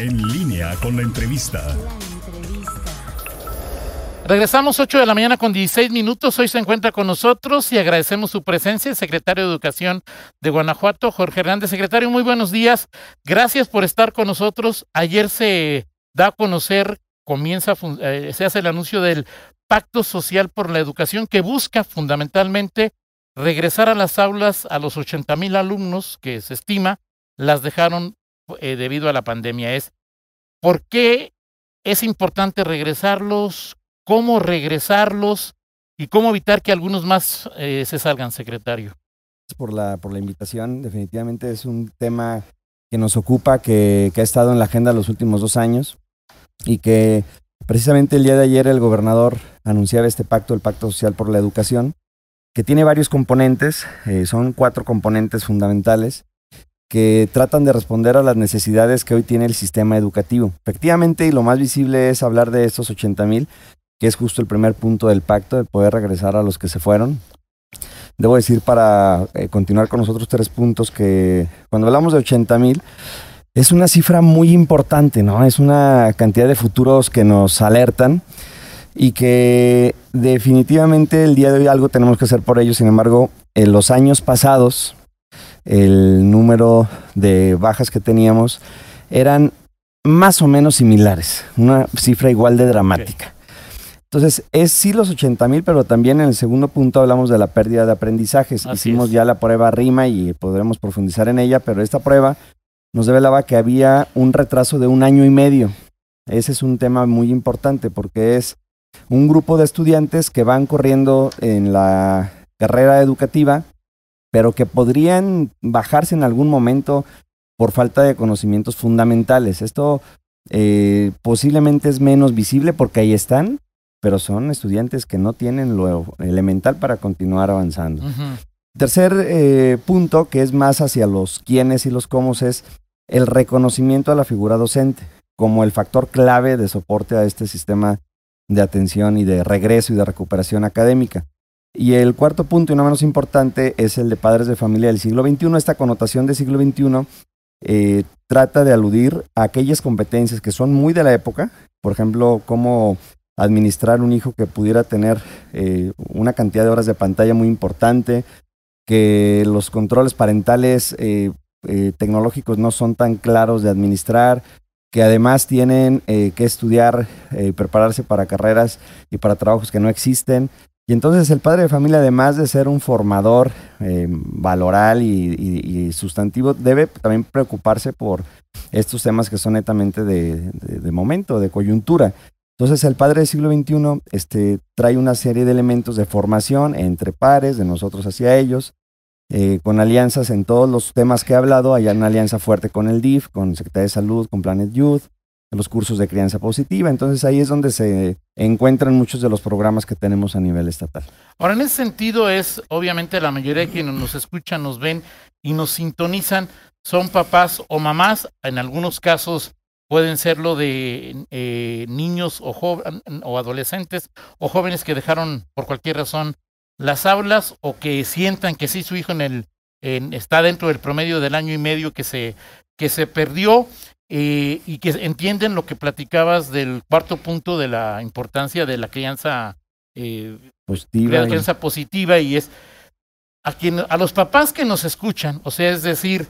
En línea con la entrevista. Regresamos 8 de la mañana con 16 minutos. Hoy se encuentra con nosotros y agradecemos su presencia el secretario de Educación de Guanajuato, Jorge Hernández. Secretario, muy buenos días. Gracias por estar con nosotros. Ayer se da a conocer, comienza, eh, se hace el anuncio del Pacto Social por la Educación que busca fundamentalmente regresar a las aulas a los 80 mil alumnos que se estima las dejaron eh, debido a la pandemia. Es por qué es importante regresarlos, cómo regresarlos y cómo evitar que algunos más eh, se salgan, secretario. Por la, por la invitación, definitivamente es un tema que nos ocupa, que, ha estado en la agenda los últimos dos años y que Precisamente el día de ayer el gobernador anunciaba este pacto, el Pacto Social por la Educación, que tiene varios componentes, eh, son cuatro componentes fundamentales que tratan de responder a las necesidades que hoy tiene el sistema educativo. Efectivamente, y lo más visible es hablar de estos 80 mil, que es justo el primer punto del pacto, de poder regresar a los que se fueron. Debo decir para eh, continuar con los otros tres puntos que cuando hablamos de 80 mil, es una cifra muy importante, ¿no? Es una cantidad de futuros que nos alertan y que definitivamente el día de hoy algo tenemos que hacer por ellos. Sin embargo, en los años pasados, el número de bajas que teníamos eran más o menos similares, una cifra igual de dramática. Entonces, es sí los 80 mil, pero también en el segundo punto hablamos de la pérdida de aprendizajes. Hicimos ya la prueba RIMA y podremos profundizar en ella, pero esta prueba nos revelaba que había un retraso de un año y medio. Ese es un tema muy importante porque es un grupo de estudiantes que van corriendo en la carrera educativa, pero que podrían bajarse en algún momento por falta de conocimientos fundamentales. Esto eh, posiblemente es menos visible porque ahí están, pero son estudiantes que no tienen lo elemental para continuar avanzando. Tercer eh, punto, que es más hacia los quiénes y los cómo, es el reconocimiento a la figura docente como el factor clave de soporte a este sistema de atención y de regreso y de recuperación académica. Y el cuarto punto, y no menos importante, es el de padres de familia del siglo XXI. Esta connotación del siglo XXI eh, trata de aludir a aquellas competencias que son muy de la época, por ejemplo, cómo administrar un hijo que pudiera tener eh, una cantidad de horas de pantalla muy importante, que los controles parentales eh, eh, tecnológicos no son tan claros de administrar, que además tienen que estudiar y prepararse para carreras y para trabajos que no existen. Y entonces el padre de familia, además de ser un formador valoral y, sustantivo, debe también preocuparse por estos temas que son netamente de, de momento, de coyuntura. Entonces el padre del siglo XXI este, trae una serie de elementos de formación entre pares, de nosotros hacia ellos, eh, con alianzas en todos los temas que he hablado. Hay una alianza fuerte con el DIF, con Secretaría de Salud, con Planet Youth, los cursos de crianza positiva. Entonces ahí es donde se encuentran muchos de los programas que tenemos a nivel estatal. Ahora, en ese sentido es, obviamente, la mayoría de quienes nos escuchan, nos ven y nos sintonizan son papás o mamás, en algunos casos pueden serlo de eh, niños o, o adolescentes o jóvenes que dejaron por cualquier razón las aulas o que sientan que sí su hijo en el, está dentro del promedio del año y medio que se, que se perdió eh, y que entienden lo que platicabas del cuarto punto de la importancia de la crianza eh, positiva, la crianza positiva y es a, quien, a los papás que nos escuchan, o sea, es decir,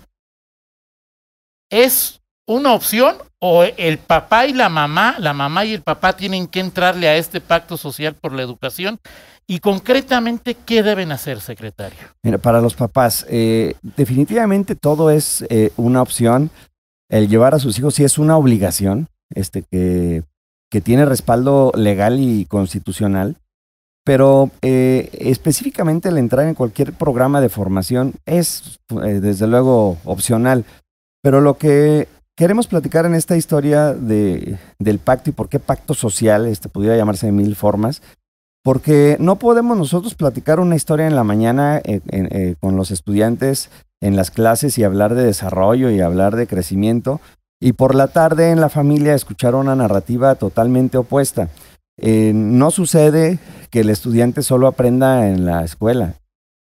es una opción o el papá y la mamá, la mamá y el papá tienen que entrarle a este pacto social por la educación y concretamente qué deben hacer, secretario. Mira, para los papás, eh, definitivamente todo es eh, una opción. El llevar a sus hijos sí es una obligación, este que, que tiene respaldo legal y constitucional. Pero eh, específicamente el entrar en cualquier programa de formación es, desde luego, opcional. Pero lo que queremos platicar en esta historia de, del pacto y por qué pacto social, este pudiera llamarse de mil formas, porque no podemos nosotros platicar una historia en la mañana eh, eh, con los estudiantes en las clases y hablar de desarrollo y hablar de crecimiento, y por la tarde en la familia escuchar una narrativa totalmente opuesta. Eh, no sucede que el estudiante solo aprenda en la escuela.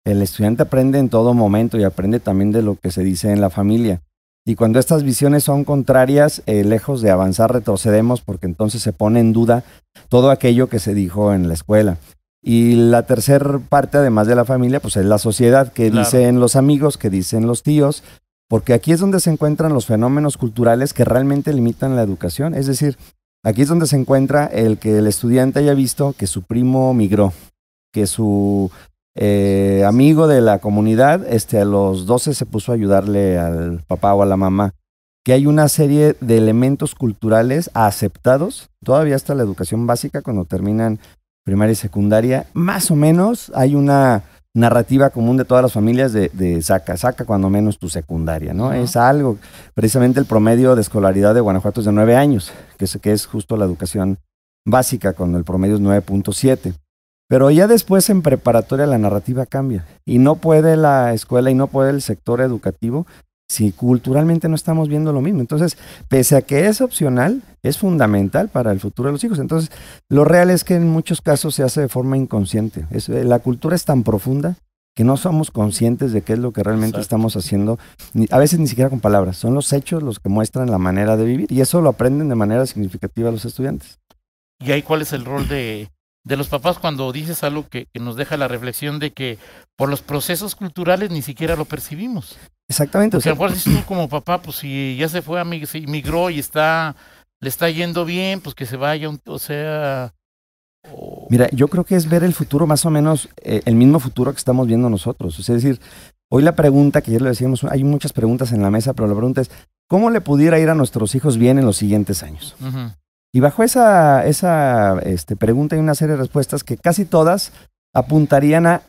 El estudiante aprende en todo momento y aprende también de lo que se dice en la familia. Y cuando estas visiones son contrarias, eh, lejos de avanzar, retrocedemos porque entonces se pone en duda todo aquello que se dijo en la escuela. Y la tercera parte, además de la familia, pues es la sociedad, que dicen los amigos, que dicen los tíos, porque aquí es donde se encuentran los fenómenos culturales que realmente limitan la educación. Es decir, aquí es donde se encuentra el que el estudiante haya visto que su primo migró, que su eh, amigo de la comunidad este, a los 12 se puso a ayudarle al papá o a la mamá. Que hay una serie de elementos culturales aceptados, todavía hasta la educación básica, cuando terminan primaria y secundaria, más o menos hay una narrativa común de todas las familias de, saca, saca cuando menos tu secundaria, ¿no? Es algo, precisamente el promedio de escolaridad de Guanajuato es de nueve años, que es, que es justo la educación básica, cuando el promedio es 9.7. Pero ya después en preparatoria la narrativa cambia y no puede la escuela y no puede el sector educativo si culturalmente no estamos viendo lo mismo. Entonces, pese a que es opcional, es fundamental para el futuro de los hijos. Entonces, lo real es que en muchos casos se hace de forma inconsciente. Eh, la cultura es tan profunda que no somos conscientes de qué es lo que realmente estamos haciendo, a veces ni siquiera con palabras, son los hechos los que muestran la manera de vivir y eso lo aprenden de manera significativa los estudiantes. ¿Y ahí cuál es el rol de, de los papás cuando dices algo que, nos deja la reflexión de que por los procesos culturales ni siquiera lo percibimos. Exactamente. O sea, lo mejor tú como papá, pues si ya se fue, a se migró y está, le está yendo bien, pues que se vaya, o sea... Mira, yo creo que es ver el futuro más o menos, eh, el mismo futuro que estamos viendo nosotros. es decir, hoy la pregunta, que ya le decíamos, hay muchas preguntas en la mesa, pero la pregunta es, ¿cómo le pudiera ir a nuestros hijos bien en los siguientes años? Y bajo esa, esa este, pregunta hay una serie de respuestas que casi todas apuntarían a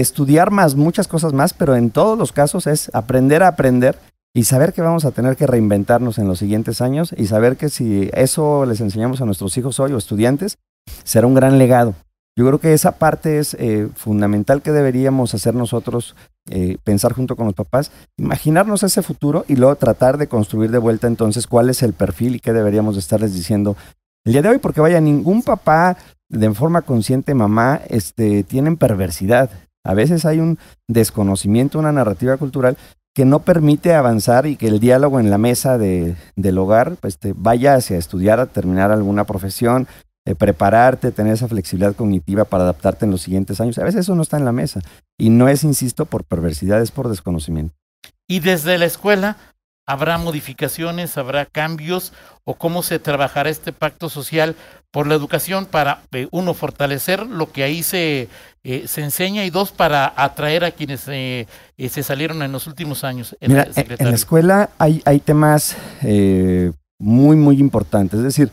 estudiar más, muchas cosas más, pero en todos los casos es aprender a aprender y saber que vamos a tener que reinventarnos en los siguientes años y saber que si eso les enseñamos a nuestros hijos hoy o estudiantes, será un gran legado. Yo creo que esa parte es eh, fundamental que deberíamos hacer nosotros, eh, pensar junto con los papás, imaginarnos ese futuro y luego tratar de construir de vuelta entonces cuál es el perfil y qué deberíamos estarles diciendo el día de hoy, porque vaya, ningún papá de forma consciente, mamá, este, tienen perversidad. A veces hay un desconocimiento, una narrativa cultural que no permite avanzar y que el diálogo en la mesa de, del hogar pues, vaya hacia estudiar, a terminar alguna profesión, eh, prepararte, tener esa flexibilidad cognitiva para adaptarte en los siguientes años. A veces eso no está en la mesa. Y no es, insisto, por perversidad, es por desconocimiento. Y desde la escuela, ¿habrá modificaciones, habrá cambios o cómo se trabajará este pacto social por la educación para, eh, uno, fortalecer lo que ahí se, eh, se enseña y dos, para atraer a quienes se salieron en los últimos años? Mira, en la escuela hay, hay temas muy, muy importantes. Es decir,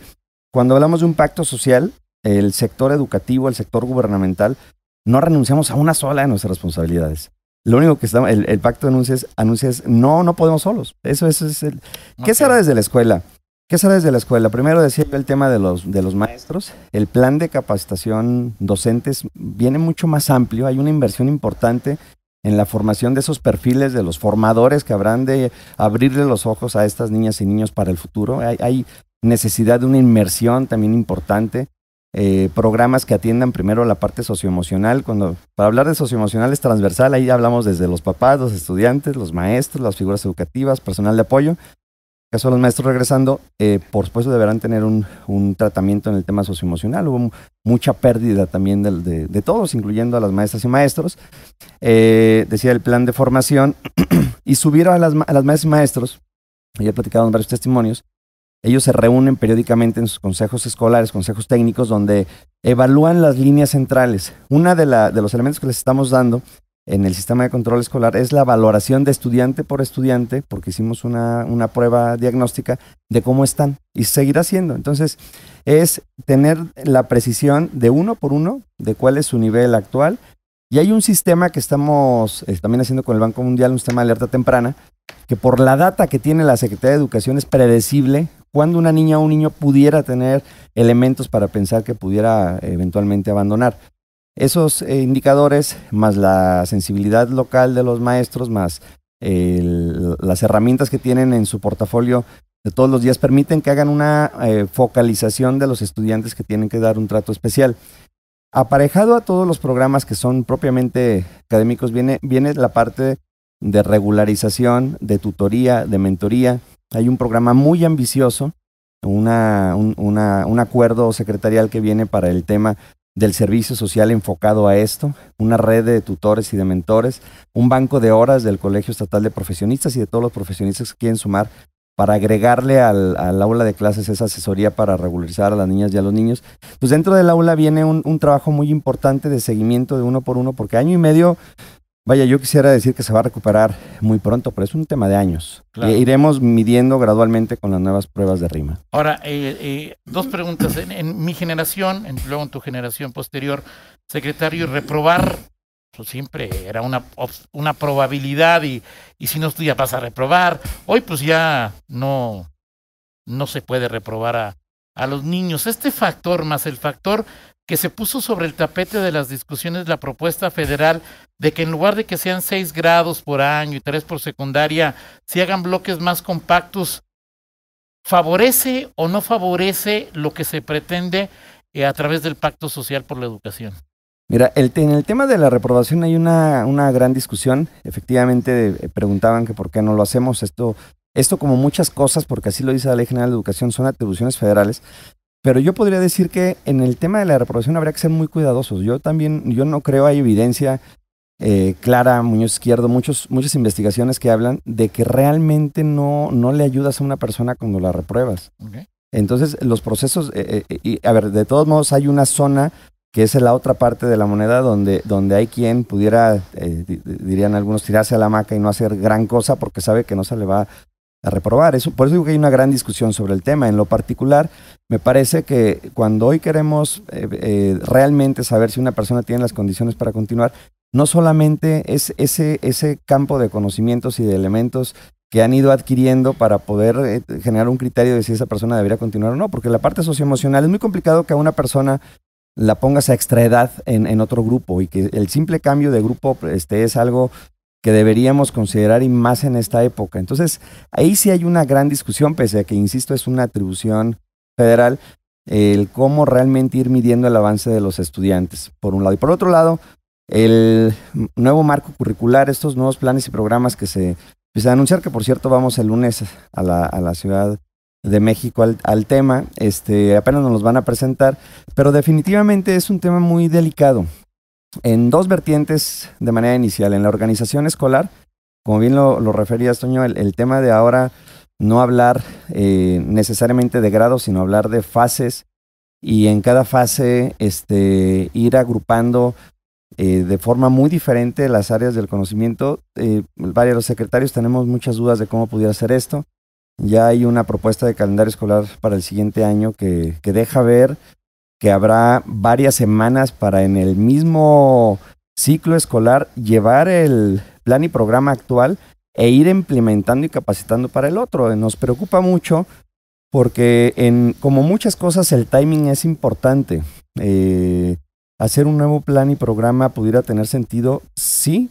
cuando hablamos de un pacto social, el sector educativo, el sector gubernamental, no renunciamos a una sola de nuestras responsabilidades. Lo único que está, el, pacto anuncia es, anuncia es, no, no podemos solos. Eso, eso es el... ¿Qué será desde la escuela? ¿Qué será desde la escuela? Primero decía yo el tema de los, de los maestros. El plan de capacitación docentes viene mucho más amplio. Hay una inversión importante en la formación de esos perfiles de los formadores que habrán de abrirle los ojos a estas niñas y niños para el futuro. Hay, hay necesidad de una inmersión también importante. Eh, programas que atiendan primero la parte socioemocional. Cuando, para hablar de socioemocional es transversal, ahí hablamos desde los papás, los estudiantes, los maestros, las figuras educativas, personal de apoyo. En caso de los maestros regresando, eh, por supuesto deberán tener un, tratamiento en el tema socioemocional. Hubo mucha pérdida también de, todos, incluyendo a las maestras y maestros. Eh, decía el plan de formación y subir a las, a maestras y maestros, ya platicado varios testimonios, ellos se reúnen periódicamente en sus consejos escolares, consejos técnicos, donde evalúan las líneas centrales. Uno de, de los elementos que les estamos dando en el sistema de control escolar es la valoración de estudiante por estudiante, porque hicimos una, una prueba diagnóstica de cómo están y seguirá siendo. Entonces, es tener la precisión de uno por uno de cuál es su nivel actual. Y hay un sistema que estamos eh, también haciendo con el Banco Mundial, un sistema de alerta temprana, que por la data que tiene la Secretaría de Educación es predecible cuando una niña o un niño pudiera tener elementos para pensar que pudiera eventualmente abandonar. Esos eh, indicadores, más la sensibilidad local de los maestros, más las herramientas que tienen en su portafolio de todos los días, permiten que hagan una eh, focalización de los estudiantes que tienen que dar un trato especial. Aparejado a todos los programas que son propiamente académicos, viene, viene la parte de regularización, de tutoría, de mentoría. Hay un programa muy ambicioso, una, un, un acuerdo secretarial que viene para el tema del servicio social enfocado a esto, una red de tutores y de mentores, un banco de horas del Colegio Estatal de Profesionistas y de todos los profesionistas que quieren sumar para agregarle al, aula de clases esa asesoría para regularizar a las niñas y a los niños. Pues dentro del aula viene un trabajo muy importante de seguimiento de uno por uno, porque año y medio Vaya, yo quisiera decir que se va a recuperar muy pronto, pero es un tema de años. iremos midiendo gradualmente con las nuevas pruebas de rima. Ahora, eh, eh, dos preguntas. En, mi generación, en, luego en tu generación posterior, secretario, reprobar pues, siempre era una, una probabilidad y, y si no estudias vas a reprobar. Hoy pues ya no, no se puede reprobar a, a los niños. Este factor más el factor que se puso sobre el tapete de las discusiones la propuesta federal de que en lugar de que sean seis grados por año y tres por secundaria, se hagan bloques más compactos, ¿favorece o no favorece lo que se pretende eh, a través del Pacto Social por la Educación? Mira, el, en el tema de la reprobación hay una, una gran discusión. Efectivamente, eh, preguntaban que por qué no lo hacemos. Esto, esto, como muchas cosas, porque así lo dice la Ley General de Educación, son atribuciones federales. Pero yo podría decir que en el tema de la reprobación habría que ser muy cuidadosos. Yo también, yo no creo hay evidencia eh, clara, Muñoz Izquierdo, muchos, muchas investigaciones que hablan de que realmente no, no le ayudas a una persona cuando la repruebas. Entonces, los procesos, eh, eh, y, a ver, de todos modos hay una zona que es la otra parte de la moneda donde, donde hay quien pudiera, dirían algunos, tirarse a la maca y no hacer gran cosa porque sabe que no se le va a reprobar. Eso, por eso digo que hay una gran discusión sobre el tema. En lo particular, me parece que cuando hoy queremos eh, eh, realmente saber si una persona tiene las condiciones para continuar, no solamente es ese, ese campo de conocimientos y de elementos que han ido adquiriendo para poder eh, generar un criterio de si esa persona debería continuar o no, porque la parte socioemocional es muy complicado que a una persona la pongas a extraedad en, en otro grupo y que el simple cambio de grupo este, es algo que deberíamos considerar y más en esta época. Entonces, ahí sí hay una gran discusión, pese a que, insisto, es una atribución federal, el cómo realmente ir midiendo el avance de los estudiantes, por un lado. Y por otro lado, el nuevo marco curricular, estos nuevos planes y programas que se empiezan a anunciar, que por cierto vamos el lunes a la, a la Ciudad de México al, al, tema, este, apenas nos los van a presentar, pero definitivamente es un tema muy delicado en dos vertientes de manera inicial. En la organización escolar, como bien lo, referías, Toño, el, tema de ahora no hablar eh, necesariamente de grados, sino hablar de fases y en cada fase este, ir agrupando eh, de forma muy diferente las áreas del conocimiento. Eh, varios secretarios tenemos muchas dudas de cómo pudiera ser esto. Ya hay una propuesta de calendario escolar para el siguiente año que deja ver que habrá varias semanas para en el mismo ciclo escolar llevar el plan y programa actual e ir implementando y capacitando para el otro. Nos preocupa mucho porque en, como muchas cosas el timing es importante. Eh, hacer un nuevo plan y programa pudiera tener sentido, sí,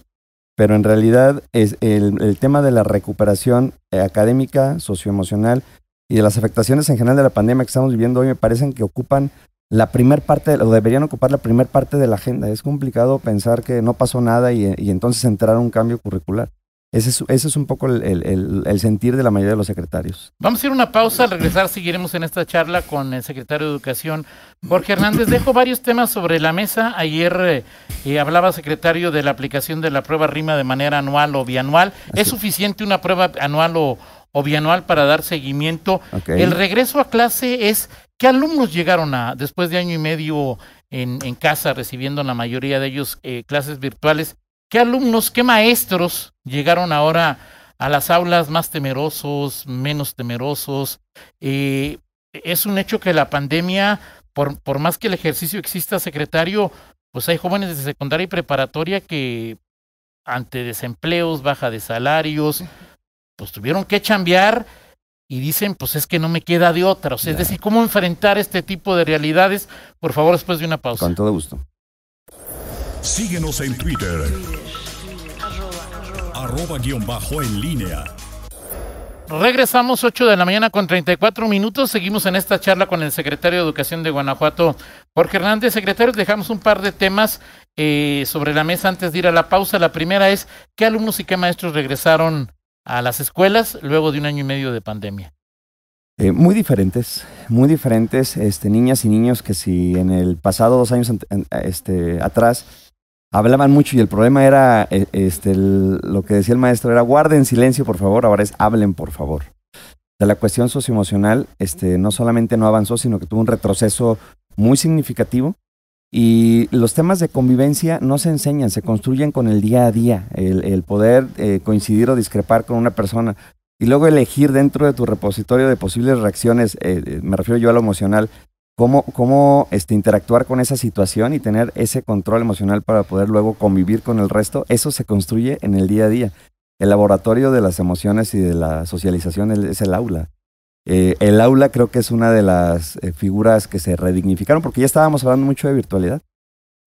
pero en realidad es el, el tema de la recuperación académica, socioemocional y de las afectaciones en general de la pandemia que estamos viviendo hoy me parecen que ocupan la primer parte, o deberían ocupar la primera parte de la agenda. Es complicado pensar que no pasó nada y, entonces entrar a un cambio curricular. Ese es, ese es un poco el, sentir de la mayoría de los secretarios. Vamos a ir a una pausa, al regresar seguiremos en esta charla con el secretario de Educación, Jorge Hernández. Dejo varios temas sobre la mesa. Ayer eh, hablaba, secretario, de la aplicación de la prueba RIMA de manera anual o bianual. ¿Es suficiente una prueba anual o, o bianual para dar seguimiento? El regreso a clase es ¿Qué alumnos llegaron a, después de año y medio en, casa, recibiendo la mayoría de ellos eh, clases virtuales? ¿Qué alumnos, qué maestros llegaron ahora a las aulas más temerosos, menos temerosos? Eh, es un hecho que la pandemia, por, por más que el ejercicio exista, secretario, pues hay jóvenes de secundaria y preparatoria que ante desempleos, baja de salarios, pues tuvieron que chambear y dicen, pues es que no me queda de otra. O sea, es decir, ¿cómo enfrentar este tipo de realidades? Por favor, después de una pausa. Con todo gusto. Síguenos en Twitter. Arroba, guion bajo en línea. Regresamos 8 de la mañana con 34 minutos. Seguimos en esta charla con el secretario de Educación de Guanajuato, Jorge Hernández. Secretario, dejamos un par de temas. eh, sobre la mesa antes de ir a la pausa. La primera es, ¿qué alumnos y qué maestros regresaron a las escuelas luego de un año y medio de pandemia? Eh, muy diferentes, muy diferentes, este, niñas y niños que si en el pasado dos años este, atrás hablaban mucho y el problema era, eh, este, lo que decía el maestro era guarden silencio por favor, ahora es hablen por favor. De la cuestión socioemocional, este, no solamente no avanzó, sino que tuvo un retroceso muy significativo y los temas de convivencia no se enseñan, se construyen con el día a día, el, poder eh, coincidir o discrepar con una persona y luego elegir dentro de tu repositorio de posibles reacciones, eh, eh, me refiero yo a lo emocional, cómo, cómo este, interactuar con esa situación y tener ese control emocional para poder luego convivir con el resto, eso se construye en el día a día. El laboratorio de las emociones y de la socialización es el aula. Eh, el aula creo que es una de las figuras que se redignificaron porque ya estábamos hablando mucho de virtualidad.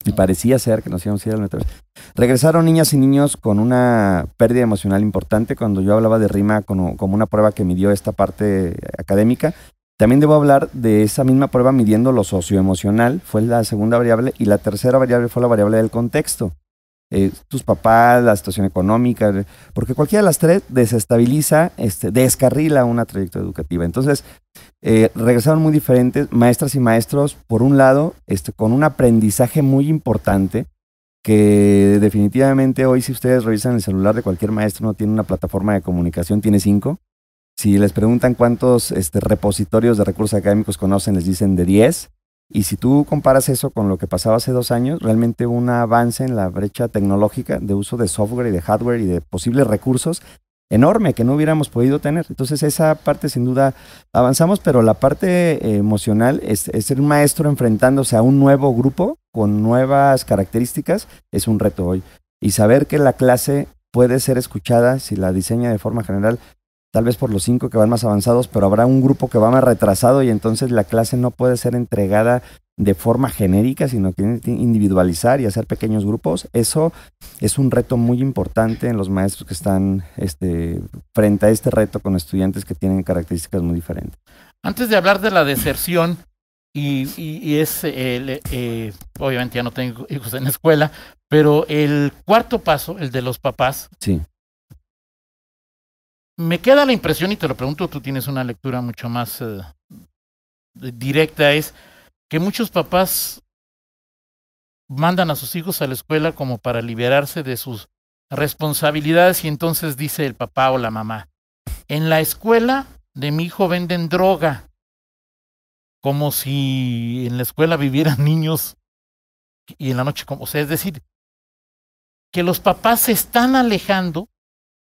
Y parecía ser que nos íbamos a ir al metaverso. Regresaron niñas y niños con una pérdida emocional importante. Cuando yo hablaba de RIMA como, como una prueba que midió esta parte académica, también debo hablar de esa misma prueba midiendo lo socioemocional, fue la segunda variable, y la tercera variable fue la variable del contexto. Eh, tus papás, la situación económica, porque cualquiera de las tres desestabiliza, este, descarrila una trayectoria educativa. Entonces, eh, regresaron muy diferentes, maestras y maestros, por un lado, este, con un aprendizaje muy importante, que definitivamente hoy si ustedes revisan el celular de cualquier maestro no tiene una plataforma de comunicación, tiene cinco. Si les preguntan cuántos este, repositorios de recursos académicos conocen, les dicen de 10. Y si tú comparas eso con lo que pasaba hace dos años, realmente un avance en la brecha tecnológica de uso de software y de hardware y de posibles recursos enorme que no hubiéramos podido tener. Entonces esa parte sin duda avanzamos, pero la parte emocional es, ser un maestro enfrentándose a un nuevo grupo con nuevas características es un reto hoy. Y saber que la clase puede ser escuchada si la diseña de forma general tal vez por los cinco que van más avanzados, pero habrá un grupo que va más retrasado y entonces la clase no puede ser entregada de forma genérica, sino que tiene que individualizar y hacer pequeños grupos. Eso es un reto muy importante en los maestros que están este, frente a este reto con estudiantes que tienen características muy diferentes. Antes de hablar de la deserción, y, es, eh, obviamente ya no tengo hijos en la escuela, pero el cuarto paso, el de los papás, sí me queda la impresión, y te lo pregunto, tú tienes una lectura mucho más eh, directa, es que muchos papás mandan a sus hijos a la escuela como para liberarse de sus responsabilidades y entonces dice el papá o la mamá, en la escuela de mi hijo venden droga, como si en la escuela vivieran niños y en la noche como, o sea, es decir, que los papás se están alejando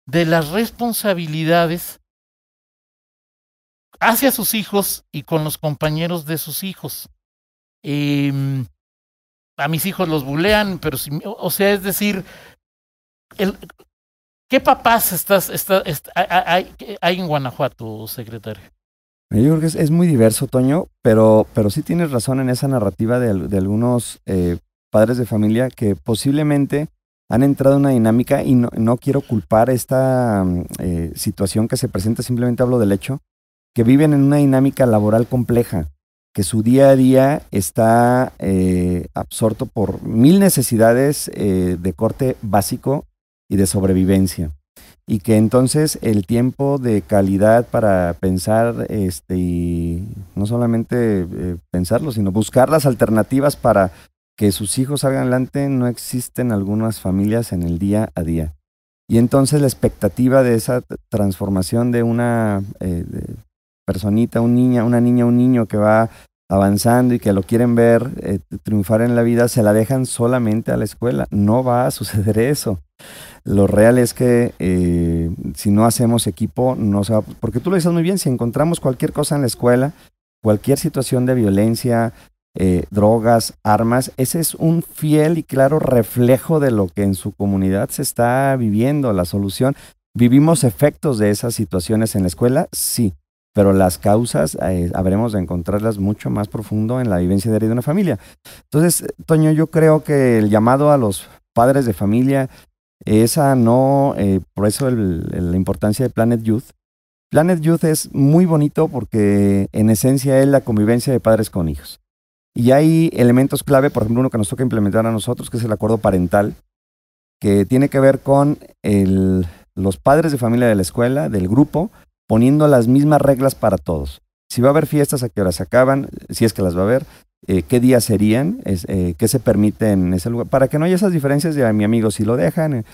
de las responsabilidades hacia sus hijos y con los compañeros de sus hijos. Em, a mis hijos los bulean, pero si, o sea, es decir, el, ¿qué papás estás, hay, hay, en Guanajuato, secretario? Yo creo que es, muy diverso, Toño, pero, pero sí tienes razón en esa narrativa de, de algunos eh, padres de familia que posiblemente han entrado en una dinámica y no, quiero culpar esta mm, eh, situación que se presenta, simplemente hablo del hecho, que viven en una dinámica laboral compleja, que su día a día está eh, absorto por mil necesidades eh, de corte básico y de sobrevivencia. Y que entonces el tiempo de calidad para pensar, este, y no solamente pensarlo, sino buscar las alternativas para que sus hijos salgan adelante no existen algunas familias en el día a día. Y entonces la expectativa de esa transformación de una eh, personita, un niña, una niña, un niño que va avanzando y que lo quieren ver eh, triunfar en la vida, se la dejan solamente a la escuela. No va a suceder eso. Lo real es que eh, si no hacemos equipo, no se va, porque tú lo dices muy bien, si encontramos cualquier cosa en la escuela, cualquier situación de violencia, eh, drogas, armas, ese es un fiel y claro reflejo de lo que en su comunidad se está viviendo. La solución, ¿vivimos efectos de esas situaciones en la escuela? Sí, pero las causas eh, habremos de encontrarlas mucho más profundo en la vivencia diaria de una familia. Entonces, Toño, yo creo que el llamado a los padres de familia esa no, eh, por eso la importancia de Planet Youth. Planet Youth es muy bonito porque en esencia es la convivencia de padres con hijos Y hay elementos clave, por ejemplo, uno que nos toca implementar a nosotros, que es el acuerdo parental, que tiene que ver con el, los padres de familia de la escuela, del grupo, poniendo las mismas reglas para todos. Si va a haber fiestas, a qué horas se acaban, si es que las va a haber, eh, qué días serían, es, eh, qué se permite en ese lugar, para que no haya esas diferencias de, mi amigo, si lo dejan. eh,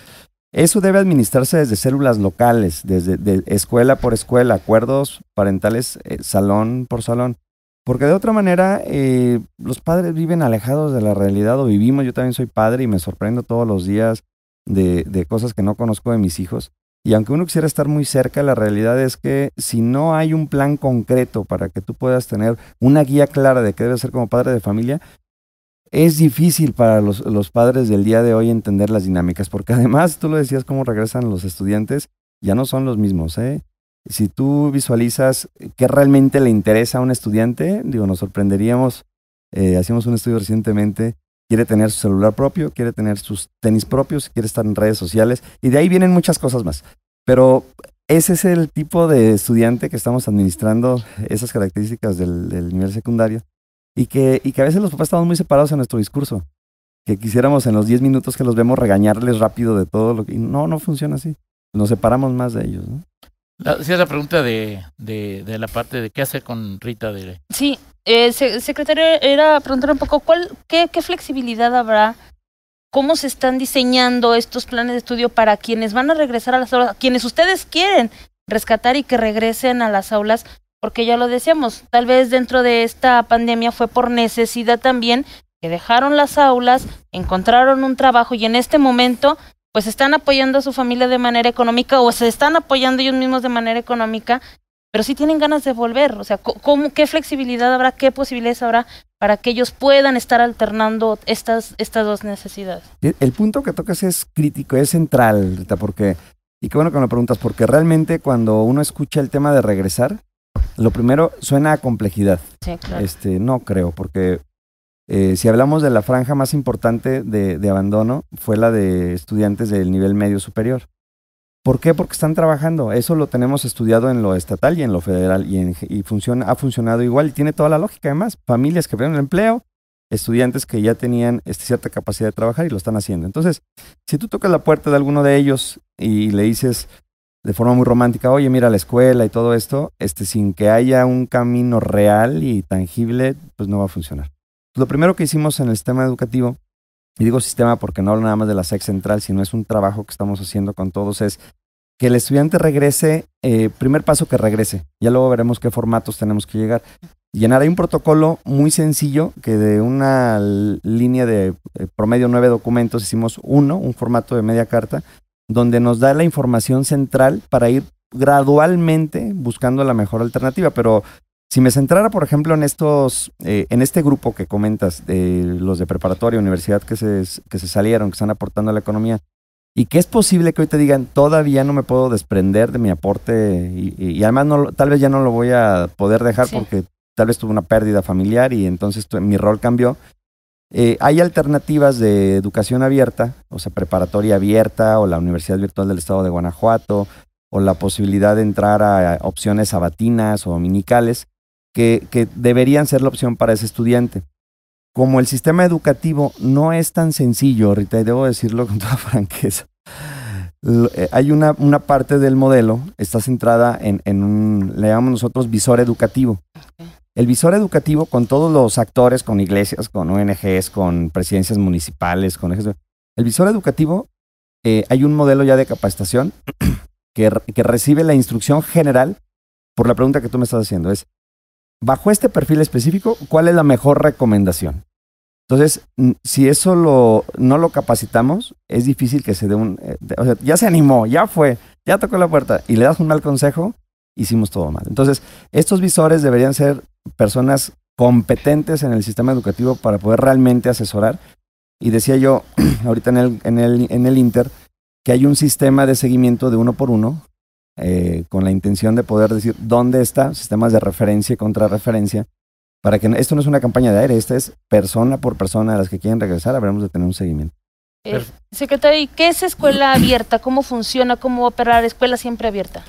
eso debe administrarse desde células locales, desde de escuela por escuela, acuerdos parentales salón por salón. Porque de otra manera, eh, los padres viven alejados de la realidad o vivimos. Yo también soy padre y me sorprendo todos los días de, de cosas que no conozco de mis hijos. Y aunque uno quisiera estar muy cerca, la realidad es que si no hay un plan concreto para que tú puedas tener una guía clara de qué debes ser como padre de familia, es difícil para los, los padres del día de hoy entender las dinámicas, porque además, tú lo decías, cómo regresan los estudiantes, ya no son los mismos. ¿eh? Si tú visualizas qué realmente le interesa a un estudiante, digo, nos sorprenderíamos, eh, hacíamos un estudio recientemente, quiere tener su celular propio, quiere tener sus tenis propios, quiere estar en redes sociales, y de ahí vienen muchas cosas más. Pero ese es el tipo de estudiante que estamos administrando, esas características del, nivel secundario, y que, y que a veces los papás estamos muy separados en nuestro discurso. Que quisiéramos en los 10 minutos que los vemos regañarles rápido de todo lo que... no, no funciona así. Nos separamos más de ellos. ¿no? Sí, la pregunta de, de, la parte de qué hacer con Rita de... Sí, eh, se- secretario, era preguntar un poco cuál, qué, qué flexibilidad habrá, cómo se están diseñando estos planes de estudio para quienes van a regresar a las aulas, quienes ustedes quieren rescatar y que regresen a las aulas, porque ya lo decíamos, tal vez dentro de esta pandemia fue por necesidad también que dejaron las aulas, encontraron un trabajo y en este momento pues están apoyando a su familia de manera económica o se están apoyando ellos mismos de manera económica pero sí tienen ganas de volver. O sea, ¿cómo, ¿qué flexibilidad habrá, qué posibilidades habrá para que ellos puedan estar alternando estas, estas dos necesidades? El el punto que tocas es crítico, es central, Rita, porque, y qué bueno que me lo preguntas, porque realmente cuando uno escucha el tema de regresar, lo primero suena a complejidad. Sí, claro. Este, no creo, porque eh, si hablamos de la franja más importante de, de abandono, fue la de estudiantes del nivel medio superior. ¿Por qué? Porque están trabajando. Eso lo tenemos estudiado en lo estatal y en lo federal y, funciona, ha funcionado igual y tiene toda la lógica además. Familias que perdieron el empleo, estudiantes que ya tenían este, cierta capacidad de trabajar y lo están haciendo. Entonces, si tú tocas la puerta de alguno de ellos y le dices de forma muy romántica, oye, mira la escuela y todo esto, este, sin que haya un camino real y tangible, pues no va a funcionar. Lo primero que hicimos en el sistema educativo, y digo sistema porque no hablo nada más de la SEC central, sino es un trabajo que estamos haciendo con todos, es que el estudiante regrese, eh, primer paso que regrese, ya luego veremos qué formatos tenemos que llegar. Llenar hay un protocolo muy sencillo que de una línea de eh, promedio nueve documentos hicimos uno, un formato de media carta, donde nos da la información central para ir gradualmente buscando la mejor alternativa. Pero si me centrara, por ejemplo, en estos, eh, en este grupo que comentas, de los de preparatoria, universidad que se, que se salieron, que están aportando a la economía, y que es posible que hoy te digan, todavía no me puedo desprender de mi aporte, y, y- y además no, tal vez ya no lo voy a poder dejar Sí. porque tal vez tuve una pérdida familiar y entonces tu- mi rol cambió. Eh, hay alternativas de educación abierta, o sea, preparatoria abierta, o la Universidad Virtual del Estado de Guanajuato, o la posibilidad de entrar a opciones sabatinas o dominicales, que, que deberían ser la opción para ese estudiante. Como el sistema educativo no es tan sencillo, Rita, y debo decirlo con toda franqueza, eh, hay una, una parte del modelo, está centrada en, en un, le llamamos nosotros visor educativo. El visor educativo con todos los actores, con iglesias, con ONGs, con presidencias municipales, con ejes- el visor educativo, eh, hay un modelo ya de capacitación que, que recibe la instrucción general por la pregunta que tú me estás haciendo. Es, bajo este perfil específico, ¿cuál es la mejor recomendación? Entonces, si eso lo, no lo capacitamos, es difícil que se dé un... eh, o sea, ya se animó, ya fue, ya tocó la puerta y le das un mal consejo, hicimos todo mal. Entonces, estos visores deberían ser personas competentes en el sistema educativo para poder realmente asesorar. Y decía yo ahorita en el, en el, en el Inter que hay un sistema de seguimiento de uno por uno eh, con la intención de poder decir dónde está, sistemas de referencia y contrarreferencia, para que esto no es una campaña de aire, esta es persona por persona a las que quieren regresar, habremos de tener un seguimiento. Eh, secretario, ¿y qué es escuela abierta? ¿Cómo funciona? ¿Cómo va a operar escuela siempre abierta?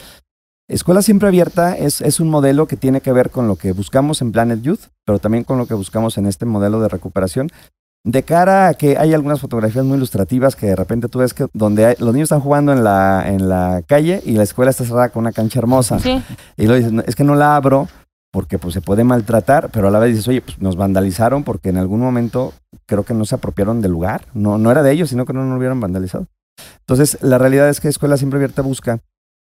Escuela Siempre Abierta es, es un modelo que tiene que ver con lo que buscamos en Planet Youth, pero también con lo que buscamos en este modelo de recuperación. De cara a que hay algunas fotografías muy ilustrativas que de repente tú ves que donde hay- los niños están jugando en la, en la calle y la escuela está cerrada con una cancha hermosa. Sí. Y luego dices, "No, es que no la abro porque pues se puede maltratar, pero a la vez dices, oye, pues nos vandalizaron porque en algún momento creo que no se apropiaron del lugar. No, no era de ellos, sino que no nos hubieran vandalizado. Entonces, la realidad es que Escuela Siempre Abierta busca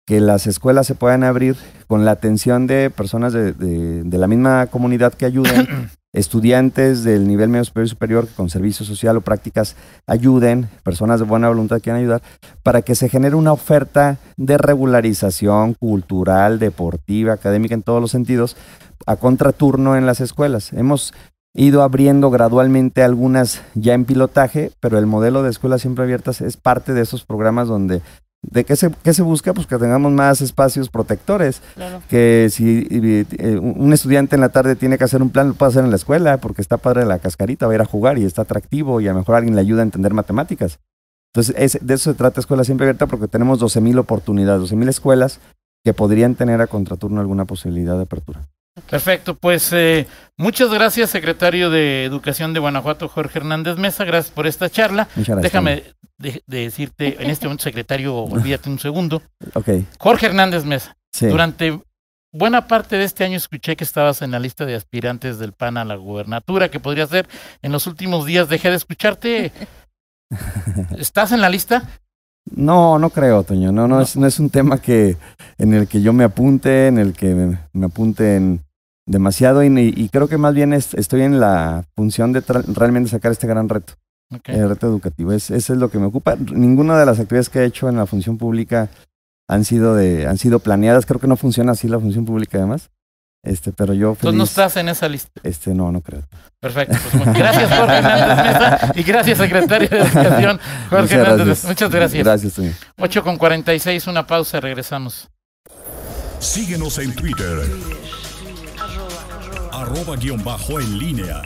que las escuelas se puedan abrir con la atención de personas de, de- de la misma comunidad que ayuden, estudiantes del nivel medio superior superior que con servicio social o prácticas ayuden, personas de buena voluntad quieran ayudar, para que se genere una oferta de regularización cultural, deportiva, académica en todos los sentidos, a contraturno en las escuelas. Hemos ido abriendo gradualmente algunas ya en pilotaje, pero el modelo de escuelas siempre abiertas es parte de esos programas donde ¿De qué se, qué se busca? Pues que tengamos más espacios protectores. Claro. Que si eh, un estudiante en la tarde tiene que hacer un plan, lo puede hacer en la escuela porque está padre la cascarita, va a ir a jugar y está atractivo y a lo mejor alguien le ayuda a entender matemáticas. Entonces, es- de eso se trata Escuela Siempre Abierta porque tenemos 12.000 oportunidades, 12.000 escuelas que podrían tener a contraturno alguna posibilidad de apertura. Perfecto, pues eh, muchas gracias, secretario de Educación de Guanajuato, Jorge Hernández Mesa. Gracias por esta charla. Muchas gracias. Déjame de, de decirte en este momento, secretario, olvídate un segundo. Jorge Hernández Mesa, sí. durante buena parte de este año escuché que estabas en la lista de aspirantes del PAN a la gubernatura, que podría ser en los últimos días. Dejé de escucharte. ¿Estás en la lista? No, no creo, Toño. No, no, No. Es, no es un tema que en el que yo me apunte, en el que me, me apunten demasiado y, y creo que más bien es- estoy en la función de realmente sacar este gran reto, El reto educativo. Es, eso es lo que me ocupa. Ninguna de las actividades que he hecho en la función pública han sido de, han sido planeadas. Creo que no funciona así la función pública además. Este, pero yo Entonces no feliz, estás en esa lista. este, no, no creo. Perfecto. Pues, gracias, Jorge Hernández Mesa. Y gracias, secretario de Educación, Jorge Muchas Hernández gracias. Muchas gracias. Gracias, Toño. 8 con 46, una pausa, regresamos. Síguenos en Twitter. Arroba guion bajo en línea.